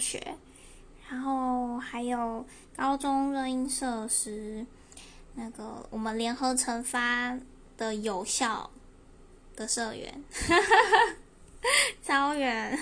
学，然后还有高中热音社时，那个我们联合惩罚的有效的社员，超远。